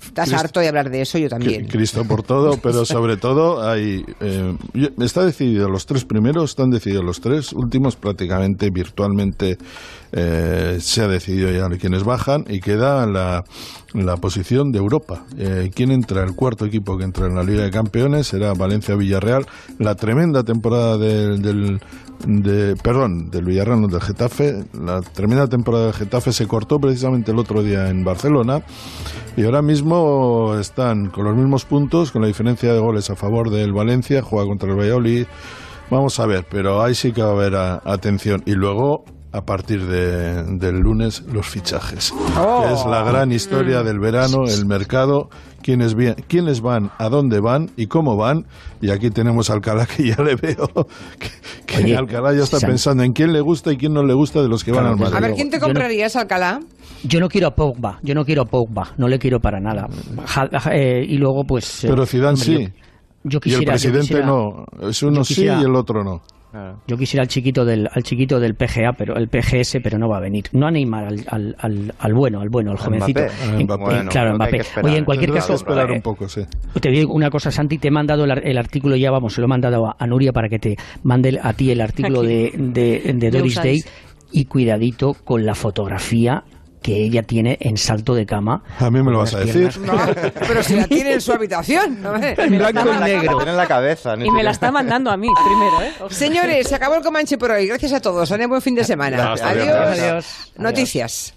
Estás Cristo- harto de hablar de eso, yo también. Cri- Cristo por todo, pero sobre todo hay eh, está decidido los tres primeros, están decididos los tres últimos prácticamente virtualmente eh, se ha decidido ya quienes bajan y queda la, la posición de Europa. Eh, ¿Quién entra? El cuarto equipo que entra en la Liga de Campeones será Valencia Villarreal. La tremenda temporada del, del de, perdón, del Villarreal, del Getafe. La tremenda temporada del Getafe se cortó precisamente el otro día en Barcelona y ahora mismo están con los mismos puntos, con la diferencia de goles a favor del Valencia, juega contra el Valladolid. Vamos a ver, pero ahí sí que va a haber atención. Y luego, a partir de- del lunes, los fichajes. Que es la gran historia del verano, el mercado, quiénes, quiénes van, a dónde van y cómo van. Y aquí tenemos a Alcalá, que ya le veo que, que Oye, Alcalá ya está San- pensando en quién le gusta y quién no le gusta de los que Claro, van al Madrid. A ver, ¿quién te no- comprarías, Alcalá? Yo no quiero a Pogba, yo no quiero a Pogba, no le quiero para nada. Ja- ja- eh, y luego, pues... eh, Pero Zidane hombre, sí. Yo, yo y el yo presidente quisiera- no. Es uno sí y el otro no. Yo quisiera al chiquito del al chiquito del PGA, pero el PGS, pero no va a venir. No a Neymar, al, al, al, al bueno, al bueno, al jovencito. Mbappé. En- Mbappé. en- Bueno, claro, Mbappé. Oye, en cualquier caso, esperar eh, un poco, sí. te digo una cosa, Santi, te he mandado el, el artículo ya, vamos, se lo he mandado a, a Nuria para que te mande a ti el artículo de, de, de Doris Day y cuidadito con la fotografía que ella tiene en salto de cama. A mí me lo vas a decir. No, pero si la tiene en su habitación. ¿no? En blanco y negro. Tiene en la cabeza. ni Y me la está mandando a mí primero, ¿eh? Señores, se acabó el Comanche por hoy. Gracias a todos. Buen fin de semana. Adiós. Noticias.